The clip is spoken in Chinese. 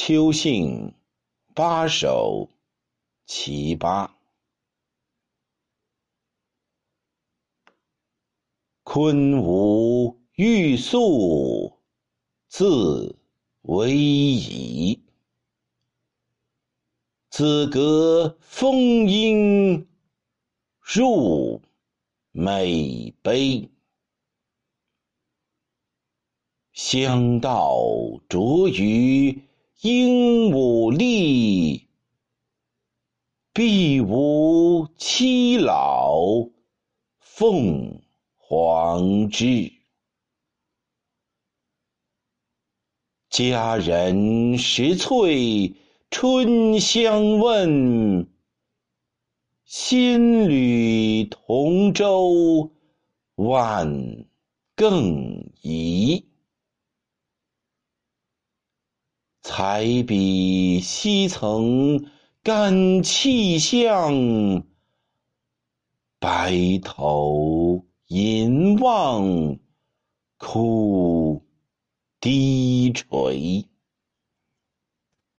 秋兴八首其八。昆吾欲速，自为夷。子歌风音，入美悲。香道浊于鹦鹉立，必无欺老凤凰之。佳人拾翠春相问，新侣同舟晚更移。才比西曾干气象，白头吟望哭低垂。